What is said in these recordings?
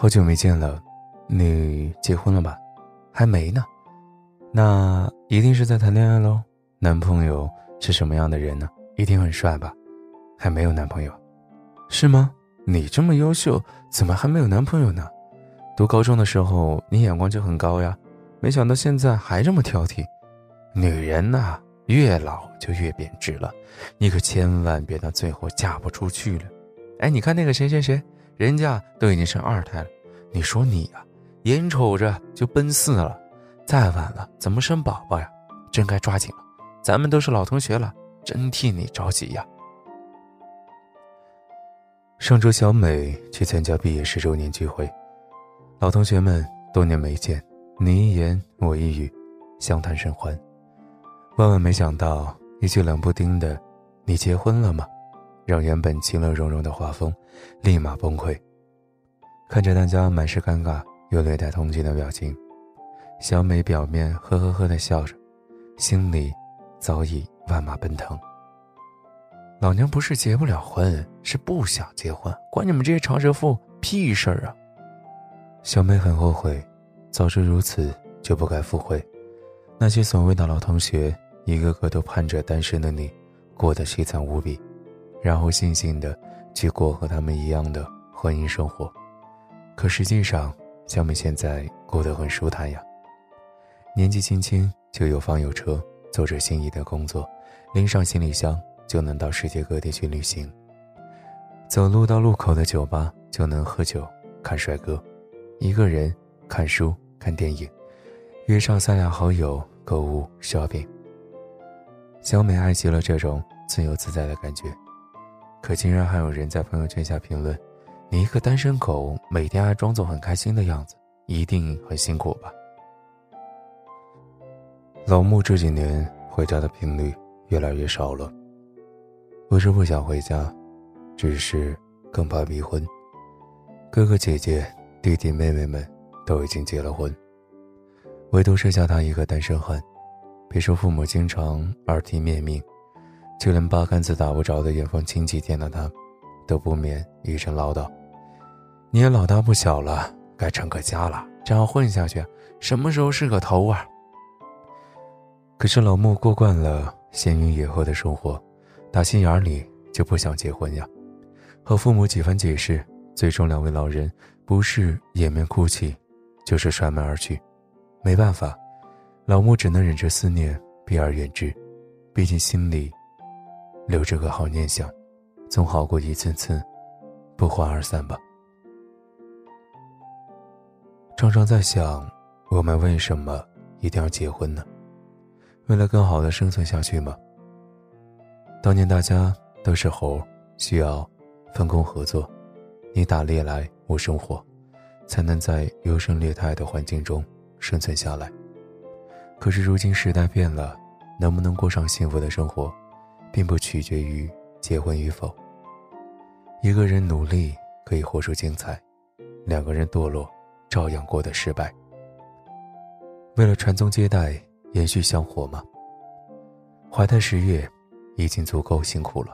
好久没见了，你结婚了吧？还没呢，那一定是在谈恋爱喽。男朋友是什么样的人呢？一定很帅吧？还没有男朋友，是吗？你这么优秀，怎么还没有男朋友呢？读高中的时候你眼光就很高呀，没想到现在还这么挑剔。女人呐，越老就越贬值了，你可千万别到最后嫁不出去了。哎，你看那个谁谁谁。人家都已经生二胎了，你说你呀，眼瞅着就奔四了，再晚了怎么生宝宝呀？真该抓紧了。咱们都是老同学了，真替你着急呀。上周小美去参加毕业十周年聚会，老同学们多年没见，你一言我一语，相谈甚欢。万万没想到，一句冷不丁的“你结婚了吗？”让原本其乐融融的画风立马崩溃。看着大家满是尴尬又略带同情的表情，小美表面呵呵呵的笑着，心里早已万马奔腾。老娘不是结不了婚，是不想结婚，关你们这些长舌妇屁事儿啊！小美很后悔，早知如此就不该赴会。那些所谓的老同学，一个个都盼着单身的你过得凄惨无比。然后悻悻的去过和他们一样的婚姻生活，可实际上，小美现在过得很舒坦呀。年纪轻轻就有房有车，做着心仪的工作，拎上行李箱就能到世界各地去旅行。走路到路口的酒吧就能喝酒看帅哥，一个人看书看电影，约上三两好友购物 shopping。小美爱极了这种自由自在的感觉。可竟然还有人在朋友圈下评论：“你一个单身狗，每天还装作很开心的样子，一定很辛苦吧？”老穆这几年回家的频率越来越少了，不是不想回家，只是更怕离婚。哥哥姐姐、弟弟妹妹们都已经结了婚，唯独剩下他一个单身汉。别说父母经常耳提面命。就连八竿子打不着的远方亲戚见到他，都不免一声唠叨：“你也老大不小了，该成个家了。这样混下去，什么时候是个头啊？”可是老穆过惯了闲云野鹤的生活，打心眼里就不想结婚呀。和父母几番解释，最终两位老人不是掩面哭泣，就是摔门而去。没办法，老穆只能忍着思念避而远之，毕竟心里……留着个好念想，总好过一次次不欢而散吧。常常在想，我们为什么一定要结婚呢？为了更好的生存下去吗？当年大家都是猴，需要分工合作，你打猎来，我生活，才能在优胜劣汰的环境中生存下来。可是如今时代变了，能不能过上幸福的生活？并不取决于结婚与否。一个人努力可以活出精彩，两个人堕落，照样过得失败。为了传宗接代、延续香火吗？怀胎十月已经足够辛苦了，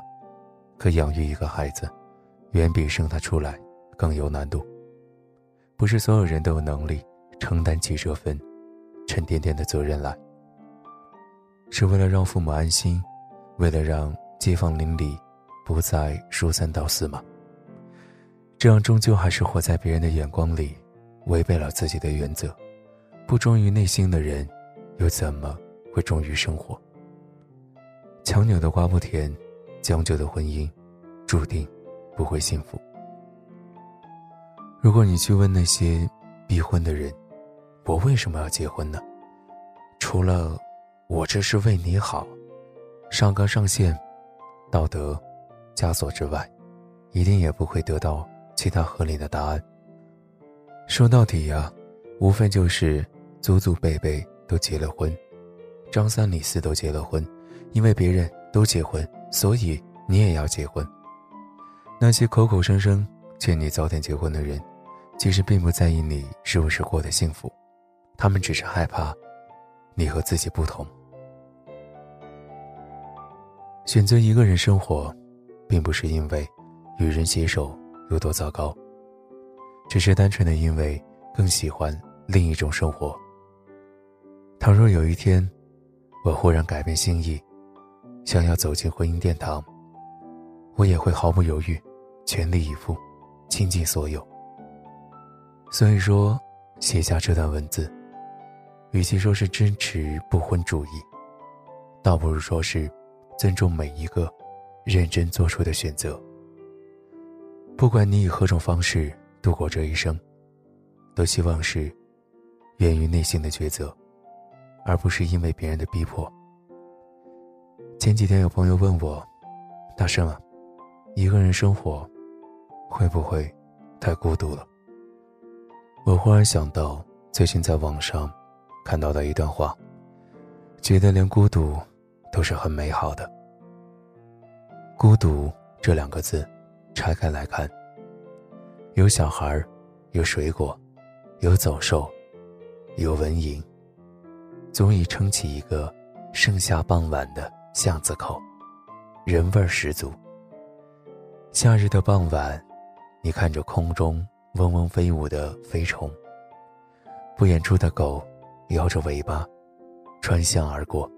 可养育一个孩子，远比生他出来更有难度。不是所有人都有能力承担起这份沉甸甸的责任来。是为了让父母安心。为了让街坊邻里不再说三道四吗？这样终究还是活在别人的眼光里，违背了自己的原则。不忠于内心的人，又怎么会忠于生活？强扭的瓜不甜，将就的婚姻，注定不会幸福。如果你去问那些逼婚的人，我为什么要结婚呢？除了我这是为你好。上纲上线、道德枷锁之外，一定也不会得到其他合理的答案。说到底呀，无非就是祖祖辈辈都结了婚，张三李四都结了婚，因为别人都结婚，所以你也要结婚。那些口口声声劝你早点结婚的人，其实并不在意你是不是过得幸福，他们只是害怕你和自己不同。选择一个人生活，并不是因为与人携手有多糟糕，只是单纯的因为更喜欢另一种生活。倘若有一天，我忽然改变心意，想要走进婚姻殿堂，我也会毫不犹豫，全力以赴，倾尽所有。所以说，写下这段文字，与其说是支持不婚主义，倒不如说是尊重每一个认真做出的选择。不管你以何种方式度过这一生，都希望是源于内心的抉择，而不是因为别人的逼迫。前几天有朋友问我：“大圣啊，一个人生活会不会太孤独了？”我忽然想到最近在网上看到的一段话，觉得连孤独都是很美好的。孤独这两个字。拆开来看，有小孩有水果，有走兽，有蚊蝇，足以撑起一个盛夏傍晚的巷子口，人味儿十足。夏日的傍晚，你看着空中嗡嗡飞舞的飞虫，不远处的狗摇着尾巴穿巷而过，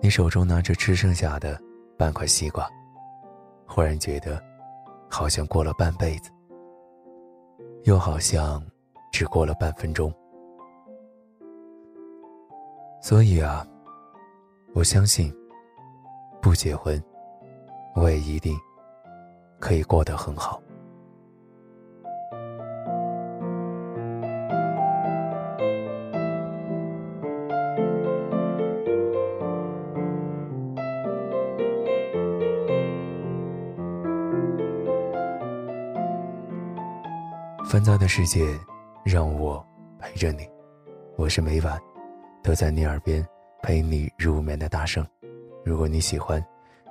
你手中拿着吃剩下的半块西瓜。忽然觉得，好像过了半辈子，又好像只过了半分钟。所以啊，我相信，不结婚，我也一定可以过得很好。纷杂的世界，让我陪着你。我是每晚都在你耳边陪你入眠的大圣。如果你喜欢，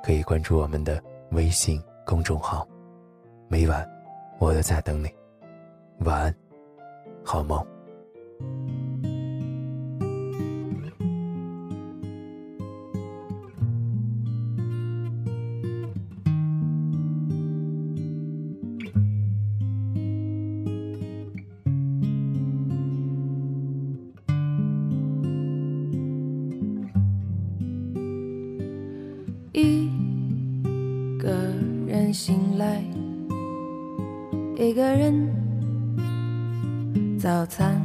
可以关注我们的微信公众号。每晚我都在等你。晚安，好梦。醒来，一个人，早餐，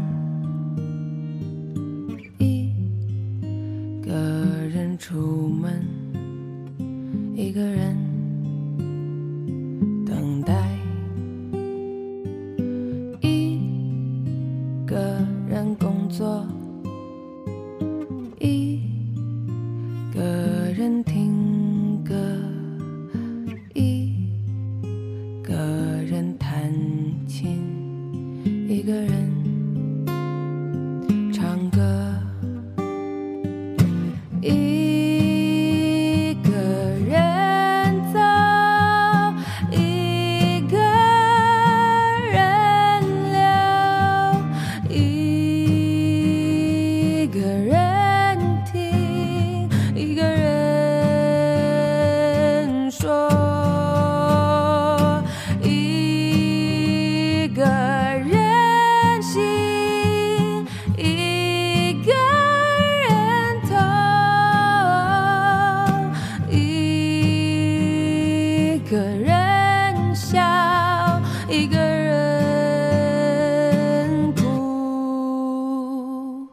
一个人哭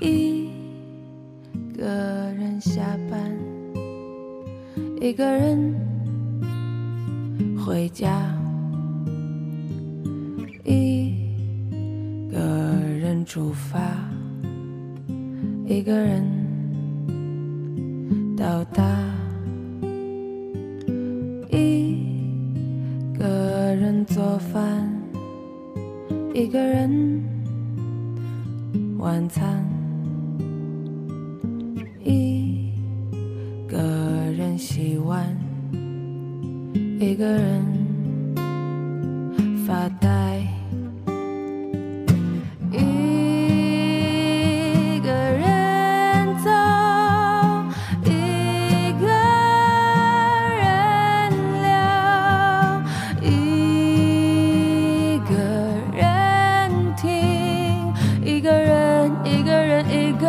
一个人下班一个人回家一个人出发一个人到达一个人发呆一个人走一个人留一个人听一个人一个人一个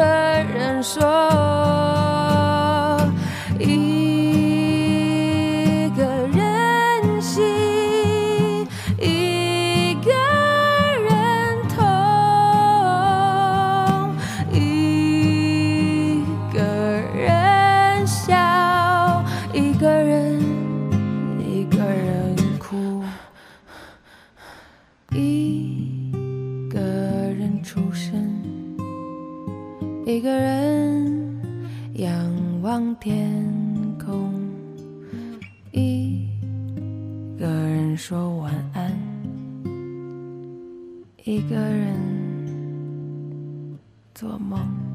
人说。晚安，一个人做梦。